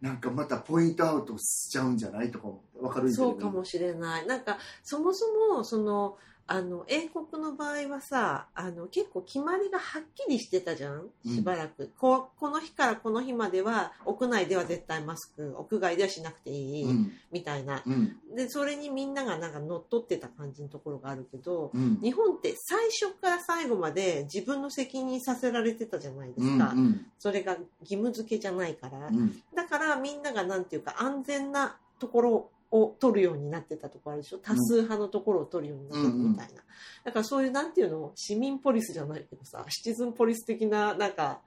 なんかまたポイントアウトしちゃうんじゃないとか思ってわかる？そうかもしれない。なんかそもそもそのあの英国の場合はさあの結構決まりがはっきりしてたじゃん？うん。しばらく、ここの日からこの日までは屋内では絶対マスク屋外ではしなくていい、うん。みたいな。うん。でそれにみんながなんか乗っ取ってた感じのところがあるけどうん。日本って最初から最後まで自分の責任させられてたじゃないでうんすか、うん。それが義務付けじゃないから、うん。だからみんながなんていうか安全なところを取るようになってたところあるでしょ？多数派のところを取るようになってたみたいな、だからそういうなんていうの？市民ポリスじゃないけどさシチズンポリス的ななんか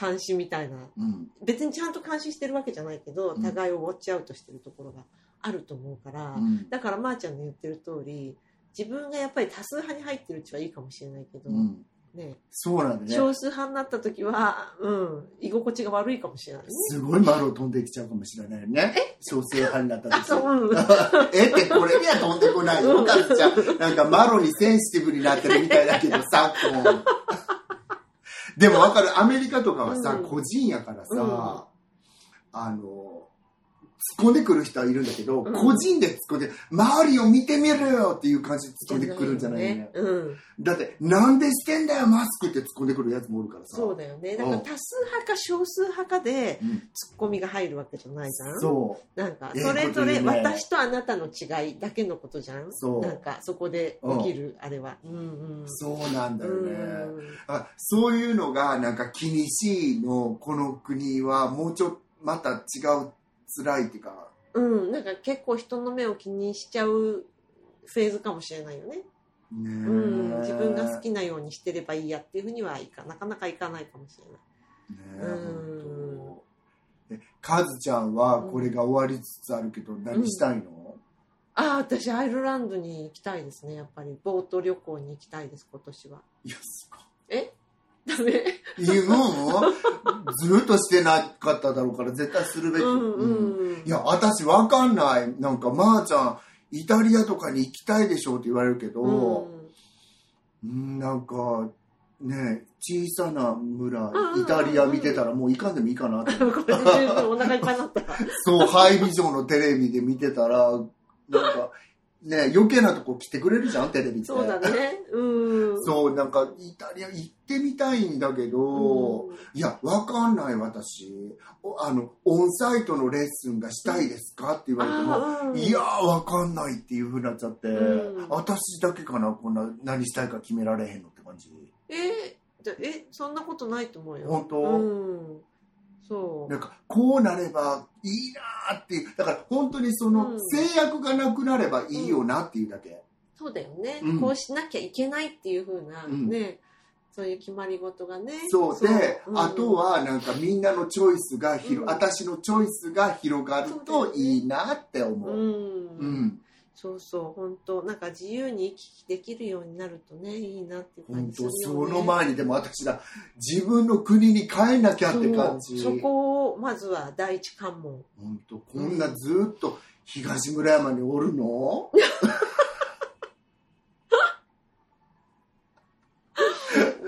監視みたいなうん。別にちゃんと監視してるわけじゃないけどうん。互いをウォッチアウトしてるところがあると思うから、うん。だからまーちゃんの言ってる通り自分がやっぱり多数派に入ってるうちはいいかもしれないけど、うんね、そうなんだね。少数派になった時は、うん、居心地が悪いかもしれないね。すごいマロ飛んできちゃうかもしれないよね少数派になったあ、時。え？ってこれには飛んでこないよかずちゃん。なんかマロにセンシティブになってるみたいだけどさでもわかる。アメリカとかはさ、うん。個人やからさ、うん。あの突っ込んでくる人はいるんだけど、うん個人で突っ込んで周りを見てみろよっていう感じで突っ込んでくるんじゃないよねうん。だってなんでしてんだよマスクって突っ込んでくるやつもおるからさそうだよね。だから多数派か少数派かでうんツッコミが入るわけじゃないじゃん。そうなんかええそれぞれ私とあなたの違いだけのことじゃん。そうなんかそこで起きるあれは。うんうん。そうなんだよね、うんあそういうのがなんか気にしいのこの国はもうちょっとまた違う辛いっていうか。うん、なんか結構人の目を気にしちゃうフェーズかもしれないよね。ねうん、自分が好きなようにしてればいいやっていうふうにはいかなかなかいかないかもしれない。ねえカズちゃんはこれが終わりつつあるけど、何したいの、ああ私アイルランドに行きたいですねやっぱり。ボート旅行に行きたいです今年は。いや、すえ？ダメごい。いいのずっとしてなかっただろうから、絶対するべき。うんうんいや、私わかんない。なんか、まー、ちゃん、イタリアとかに行きたいでしょうって言われるけど、うんうん、なんか、ね、小さな村うんうんうん、イタリア見てたらもう行かんでもいいかなって。お腹いっぱいになったそう、ハイビジョンのテレビで見てたら、なんか、ね、余計なとこ来てくれるじゃん、テレビって。そうだね。うん。そう、なんか、イタリア行ってみたいんだけど、うん。いや、わかんない、私。おあの、オンサイトのレッスンがしたいですか？って言われても、うん。いやー、わかんないっていう風になっちゃって、うん。私だけかな、こんな、何したいか決められへんのって感じ。えーじゃえそんなことないと思うよ。本当？うんそう。なんか、こうなればいいなーっていう、だから本当にその、うん。制約がなくなればいいよなっていうだけ。そうだよね、うん。こうしなきゃいけないっていう風なうん。ね、そういう決まり事がね。そうで、う。ん。あとはなんかみんなのチョイスが広、うん。私のチョイスが広がるといいなって思う。う。ん、うん。そうそう本当なんか自由に行き来できるようになるとねいいなって感じねその前にでも私ら自分の国に帰んなきゃって感じ。そこをまずは第一関門本当こんなずっと東村山におるの？ね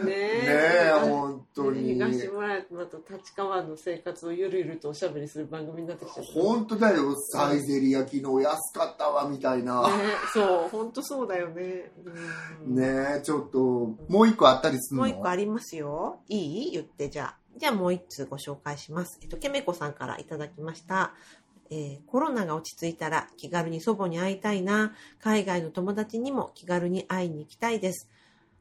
ねええ本当に。東村山と立川の生活をゆるゆるとおしゃべりする番組になってきちゃったね本当だよ。サイゼリヤ昨日安かったわみたいな。そう本当そうだよね、うんねえちょっともう一個あったりするの？もう一個ありますよ。いい？言って、じゃあ。じゃあもう一通ご紹介します。えっと、けめこさんからいただきました。えーコロナが落ち着いたら気軽に祖母に会いたいな。海外の友達にも気軽に会いに行きたいです。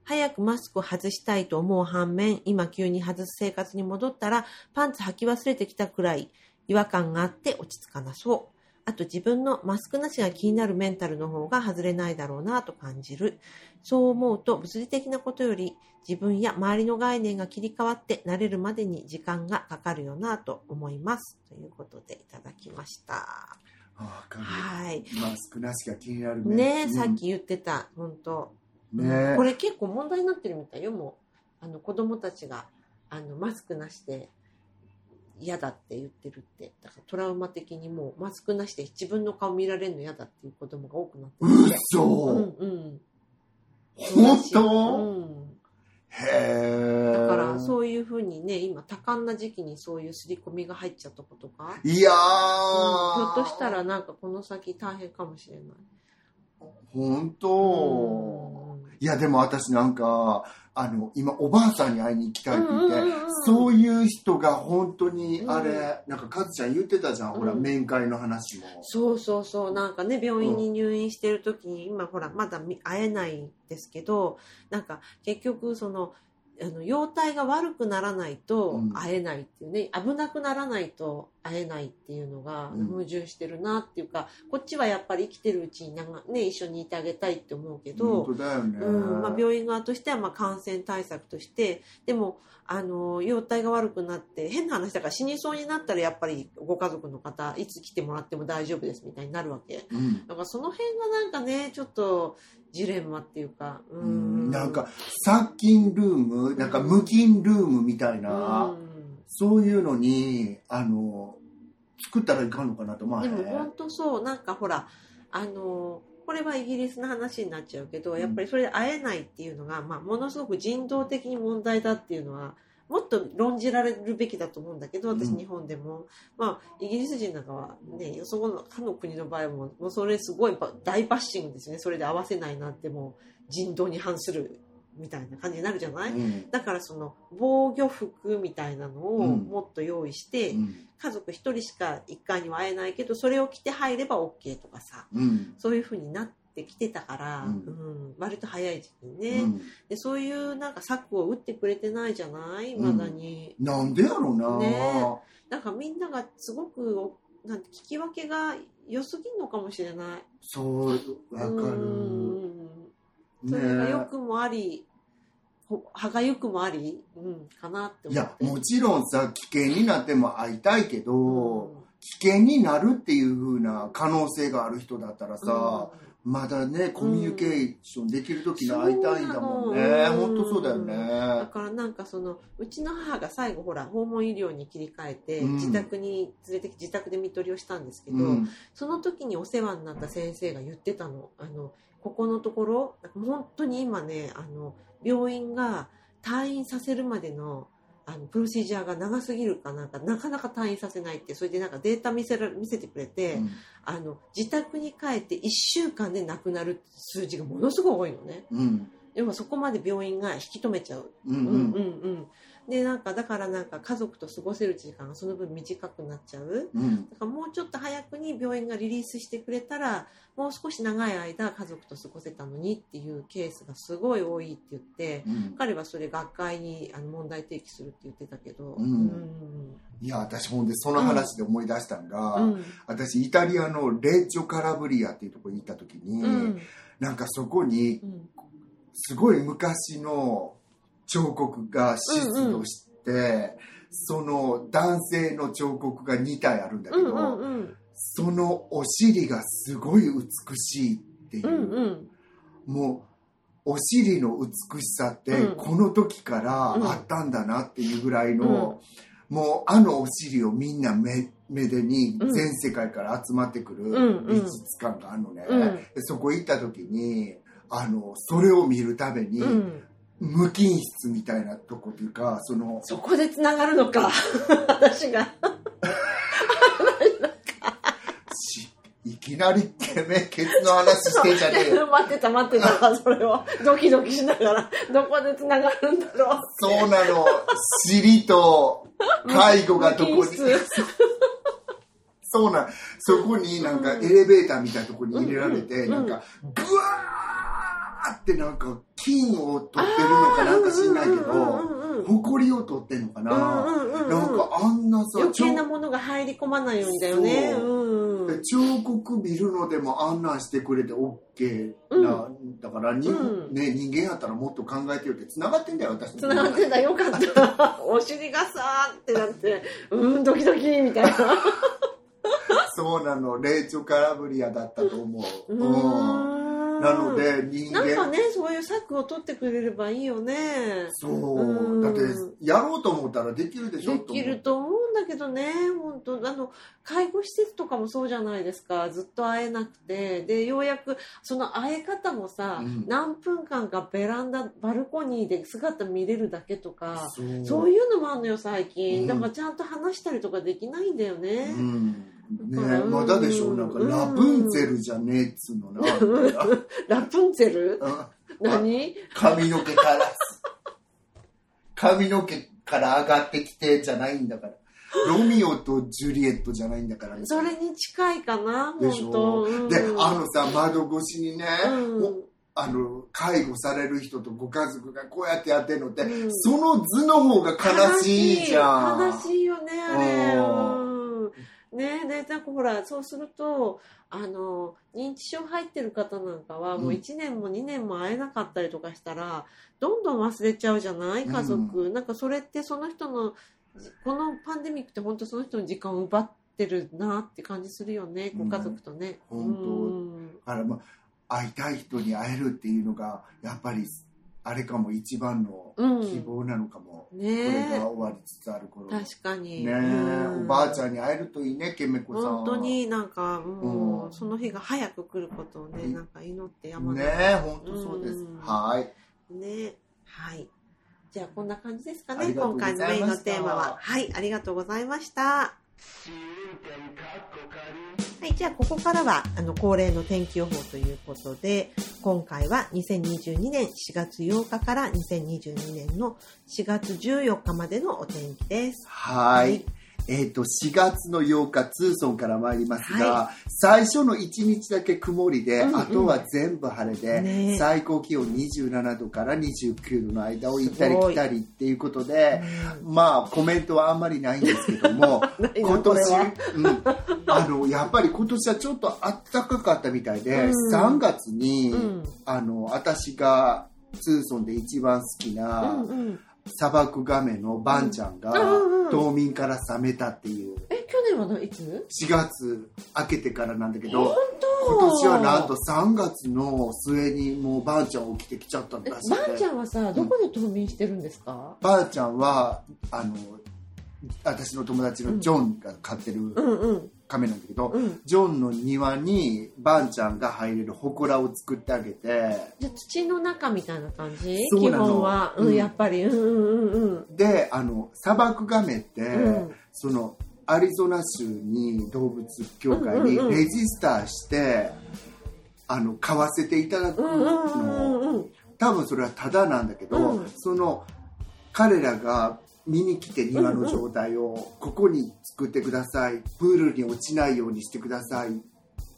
早くマスクを外したいと思う反面、今急に外す生活に戻ったらパンツ履き忘れてきたくらい違和感があって落ち着かなそう。あと自分のマスクなしが気になるメンタルの方が外れないだろうなと感じる。そう思うと物理的なことより自分や周りの概念が切り替わって慣れるまでに時間がかかるよなと思います。ということでいただきました。はい。マスクなしが気になるねえ、うんさっき言ってた、本当ねえこれ結構問題になってるみたいよ、もう。あの、子供たちが、あの、マスクなしで嫌だって言ってるって。だからトラウマ的にもうマスクなしで自分の顔見られるの嫌だっていう子供が多くなってる。嘘、うんうん。本当、うん。へえだからそういうふうにね今多感な時期にそういう刷り込みが入っちゃったことか、いやー、うんひょっとしたらなんかこの先大変かもしれない。本当、うんいやでも私なんかあの今おばあさんに会いに行きたいって言って、そういう人が本当にあれ、うなんかカズちゃん言ってたじゃん、ほらうん。面会の話も。そうそうそうなんかね病院に入院してる時に、今ほらまだみ会えないんですけどなんか結局そのあの容体が悪くならないとうん。会えないっていうね、危なくならないと会えないっていうのがうん。矛盾してるなっていうか、こっちはやっぱり生きてるうちになんか、ね、一緒にいてあげたいって思うけど、うんまあ、病院側としてはまあ感染対策としてでもあの容体が悪くなって変な話だから死にそうになったらやっぱりご家族の方いつ来てもらっても大丈夫ですみたいになるわけ。うん。だからその辺がなんかねちょっとジレンマっていうかううん。なんか殺菌ルームなんか無菌ルームみたいな、うんそういうのにあの作ったらいかんのかなとでも本当そうなんかほらあのこれはイギリスの話になっちゃうけどやっぱりそれで会えないっていうのが、まあ、ものすごく人道的に問題だっていうのはもっと論じられるべきだと思うんだけど私うん。日本でも、まあイギリス人なんかはねそこの他の国の場合ももうそれすごいば大バッシングですね。それで合わせないなんてもう人道に反するみたいな感じになるじゃない、うん。だからその防御服みたいなのをうん。もっと用意して、うん。家族一人しか1回には会えないけどそれを着て入れば OK とかさうん。そういう風になってきてたから、ううんん割と早い時期にね、うん。でそういうなんか策を打ってくれてないじゃない？まだに、なんでやろうな、ね。なんかみんながすごくおなんて聞き分けが良すぎんのかもしれない。そうわかる。うんそれがね良くもありほ歯がゆくもあり、うん、かなっていやもちろんさ危険になっても会いたいけど、うん危険になるっていう風な可能性がある人だったらさ、まだねコミュニケーションできる時に会いたいんだもんね、そうなの本当そうだよね、だからなんかそのうちの母が最後ほら訪問医療に切り替えて、うん。自宅に連れてき自宅で看取りをしたんですけど、うん。その時にお世話になった先生が言ってたの。あのここのところ本当に今ねあの病院が退院させるまでのあのプロシージャーが長すぎるかなんかなかなか退院させないってそれでなんかデータ見せら見せてくれて、あの自宅に帰って1週間で亡くなる数字がものすごい多いのね。うん。でもそこまで病院が引き止めちゃう。うんうん。うんうんうんでなんかだからなんか家族と過ごせる時間がその分短くなっちゃう。うん。だからもうちょっと早くに病院がリリースしてくれたらもう少し長い間家族と過ごせたのにっていうケースがすごい多いって言ってうん。彼はそれ学会にあの問題提起するって言ってたけど。うん。うん。いや私ほんでその話で思い出したんが、うん。私イタリアのレッジョ・カラブリアっていうところに行った時に、うん。なんかそこにうん。すごい昔の彫刻が出土して、その男性の彫刻が2体あるんだけど、うんうんうん。そのお尻がすごい美しいっていう、うんうん。もうお尻の美しさってうん。この時からあったんだなっていうぐらいの、もうあのお尻をみんな目目でにうん。全世界から集まってくるんうん。美術館があるのね、うん。でそこ行った時にあのそれを見るために、うん無菌室みたいなとこというかそのそこでつながるのか。私が。しいきなりてめえケツの話してんじゃねえよ。待ってた待ってた。それをドキドキしながら。どこでつながるんだろう。そうなの。尻と介護がどこに。そうなんそこになんかエレベーターみたいなとこに入れられて、うん。なんかグワーってなんか菌を取ってるのかなんか知んないけど、ほこりを取ってんのかな、なんかあんなさ余計なものが入り込まないよう。にだよね彫刻見るのでもあんなんしてくれて OK な、だからに、うん。ね、人間やったらもっと考えてよって繋がってんだよ私つながってたよかった。お尻がさーってなってうんドキドキみたいな。そうなの。レイチョ・カラブリアだったと思う、ううん。ーんなので人間。なんかねそういう策を取ってくれればいいよね。そう、うん。だってやろうと思ったらできるでしょできると思うんだけどね本当。あの介護施設とかもそうじゃないですか。ずっと会えなくて。でようやくその会え方もさ、うん。何分間かベランダバルコニーで姿見れるだけとかそう。そういうのもあるのよ最近、うん。だからちゃんと話したりとかできないんだよね、うんね。まだでしょなんかうん。ラプンツェルじゃねえっつうの。な、ラプンツェル？うん。何？髪の毛から。髪の毛から上がってきてじゃないんだから。ロミオとジュリエットじゃないんだからそれに近いかなでしょ、うん。であのさ窓越しにね、うん。おあの介護される人とご家族がこうやってやってるのって、うん。その図の方が悲しいじゃん。悲しいよねあれねでなんかほらそうするとあの認知症入ってる方なんかはもううん1年も2年も会えなかったりとかしたらどんどん忘れちゃうじゃない？家族、なんかそれってその人のこのパンデミックって本当その人の時間を奪ってるなって感じするよねご家族とね、うん本当。うん。だからまあ会いたい人に会えるっていうのがやっぱりあれかも一番のうん。希望なのかも、これねが終わりつつある頃確かに。ねえ、うん。おばあちゃんに会えるといいねケメコさん本当になんかもう、うん。その日が早く来ることをね、うん。なんか祈ってやまないねえ本当そうです、うん。はい。ね。はい。じゃあこんな感じですかあね今回のメインのテーマは。はいありがとうございましたはい、じゃあここからはあの恒例の天気予報ということで今回は2022年4月8日から2022年の4月14日までのお天気です。はい。はいえっ、と4月の8日ツーソンから参りますが、は最初の1日だけ曇りで、うんうん。あとは全部晴れで、ね。最高気温27度から29度の間を行ったり来たりっていうことで、うんまあコメントはあんまりないんですけども 今年、は。うん、あのやっぱり今年はちょっと暖かかったみたいで、うん。3月に、うん。あの私がツーソンで一番好きな、うんうん砂漠ガメのバンちゃんがうん。うんうん冬眠から覚めたっていう、え去年のはいつ？4月明けてからなんだけ本ど当？今年はなんと3月の末にもうばあちゃん起きてきちゃったんえだしばあちゃんはさどこで冬眠してるんですか、ばあちゃんはあの私の友達のジョンが飼ってるうん、うん亀なんだけど、うん。ジョンの庭にばあちゃんが入れる祠を作ってあげて。じゃあ土の中みたいな感じ？基そうなの。本は、うんうん。やっぱり。うんうんうん。うんであの砂漠ガメって、うん。そのアリゾナ州に動物協会にうんうんうん。レジスターして、あの買わせていただくうんうんの、うんうん。多分それはタダなんだけど、うん。その彼らが見に来て庭の状態をここに作ってください。プールに落ちないようにしてください。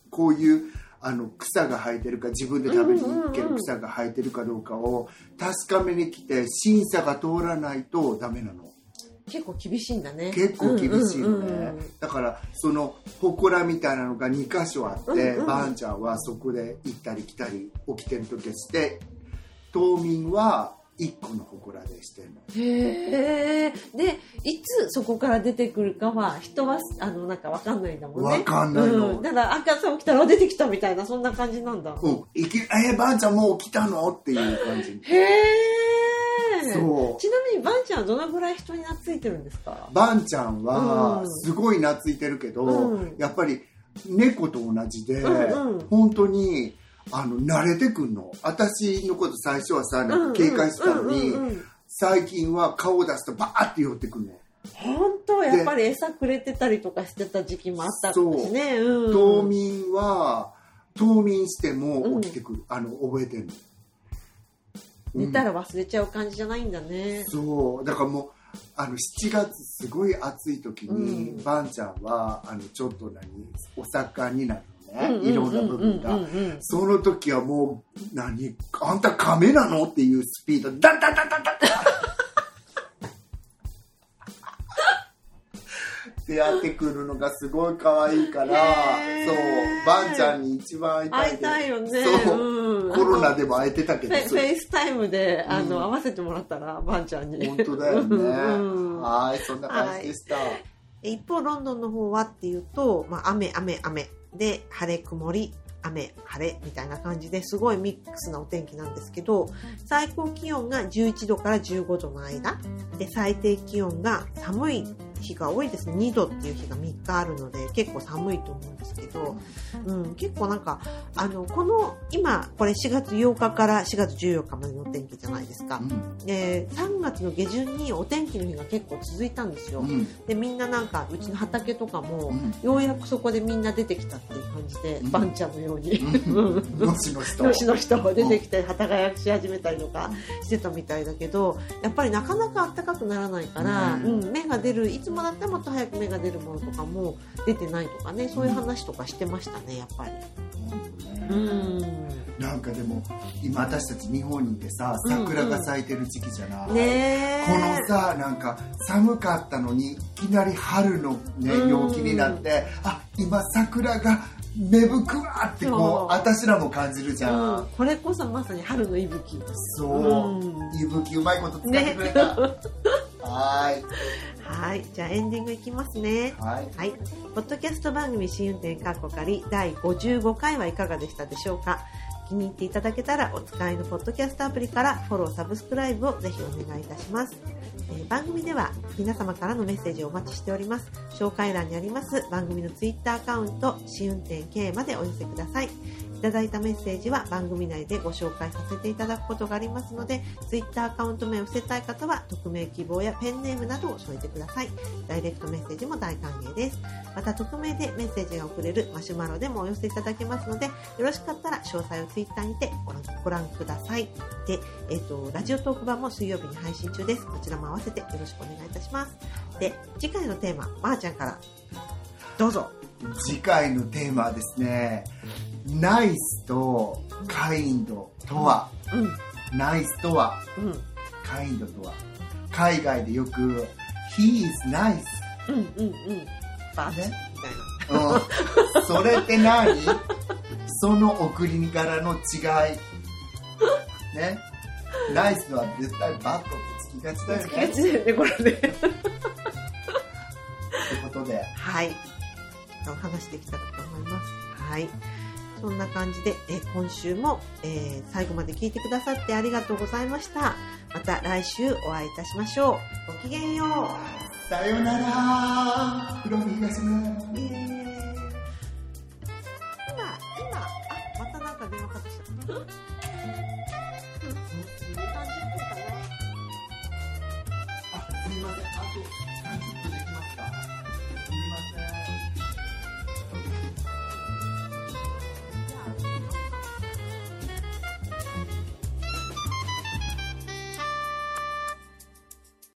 こういうあの草が生えてるか自分で食べに行ける草が生えてるかどうかを確かめに来て審査が通らないとダメなの。結構厳しいんだね。結構厳しいのね、うんうんうんだからその祠みたいなのが2箇所あって、うんうんばあちゃんはそこで行ったり来たり起きてる時はして島民は1個の祠でしてへえでいつそこから出てくるかは人はあのなんかわかんないんだもんね。わかんないの。うん、だから赤さん起きたらあ出てきたみたいなそんな感じなんだ。うん、いきえばあちゃんもう起きたのっていう感じ。へえそう。ちなみにばんちゃんはどのぐらい人に懐いてるんですか？ばんちゃんはうん。すごい懐いてるけど、うん。やっぱり猫と同じで、うんうん。本当にあの慣れてくんの。私のこと最初はさなんか警戒してたのに、うん。うんうんうん最近は顔を出すとバーって寄ってくるの。本当やっぱり餌くれてたりとかしてた時期もあったしね。う。ん。冬眠は冬眠しても起きてくる、あの覚えてんの。寝たら忘れちゃう感じじゃないんだね、そう。だからもうあの7月すごい暑い時に、うん。ばんちゃんはあのちょっと何お盛んになる。のね、いろんな部分が、その時はもう何あんた亀なのっていうスピード。でダンダンダンダンダンってやってくるのがすごい可愛いからそうばんちゃんに一番会いたい会いたいよねそう、うんコロナでも会えてたけどフェイスタイムであの、うん合わせてもらったらばんちゃんに本当だよね、うんはいそんな感じでした、一方ロンドンの方はっていうと、まあ、雨雨雨で晴れ曇り雨晴れみたいな感じですごいミックスなお天気なんですけど最高気温が11度から15度の間で最低気温が寒い日が多いですね。2度っていう日が3日あるので結構寒いと思うんですけど、うん、結構なんかあのこの今これ4月8日から4月14日までのお天気じゃないですか。う、ん。で3月の下旬にお天気の日が結構続いたんですよ、うん。でみんななんかうちの畑とかも、うん。ようやくそこでみんな出てきたっていう感じで、うん。バンちゃんのように、うん。のしのしと。のしの人が出てきて旗が焼し始めたりとかしてたみたいだけどやっぱりなかなか暖かくならないから、うん。うん芽が出るいつもだったらもっと早く芽が出るものとかも出てないとかねそういう話とかしてましたねやっぱり。うん。なんかでも今私たち日本にいてさ桜が咲いてる時期じゃない、ねえ。このさなんか寒かったのにいきなり春のねうん。陽気になってあ今桜が芽吹くわってこう私らも感じるじゃん、うん、これこそまさに春の息吹。そう、うん。いぶきうまいこと使ってくれた、はーいはいじゃあエンディングいきますねはいはい。ポッドキャスト番組試運転カッコ仮第55回はいかがでしたでしょうか？気に入っていただけたらお使いのポッドキャストアプリからフォロー、サブスクライブをぜひお願いいたします。え番組では皆様からのメッセージをお待ちしております。紹介欄にあります番組のツイッターアカウント試運転 K までお寄せください。いただいたメッセージは番組内でご紹介させていただくことがありますので、ツイッターアカウント名を伏せたい方は匿名希望やペンネームなどを添えてください。ダイレクトメッセージも大歓迎です。また匿名でメッセージが送れるマシュマロでもお寄せいただけますのでよろしかったら詳細をツイッターにてご覧ご覧くださいで、えっとラジオトーク版も水曜日に配信中ですこちらも合わせてよろしくお願いいたします。で次回のテーマまー、ちゃんから。どうぞ。次回のテーマはですねナイスとカインドとは、うん。ナイスとはうん。カインドとは。海外でよく He is nice うんうんうん。バーチね。みたいな。うん、それって何？その送り柄の違い。ね。ナイスのは絶対バットきがちだよねがちだよねこれねってことではいお話できたらと思います。はい。そんな感じで、えー今週も、えー最後まで聞いてくださってありがとうございました。また来週お会いいたしましょう。ごきげんよう。さよなら黒見東村えー今、今、あ、またなんか電話かかってきた。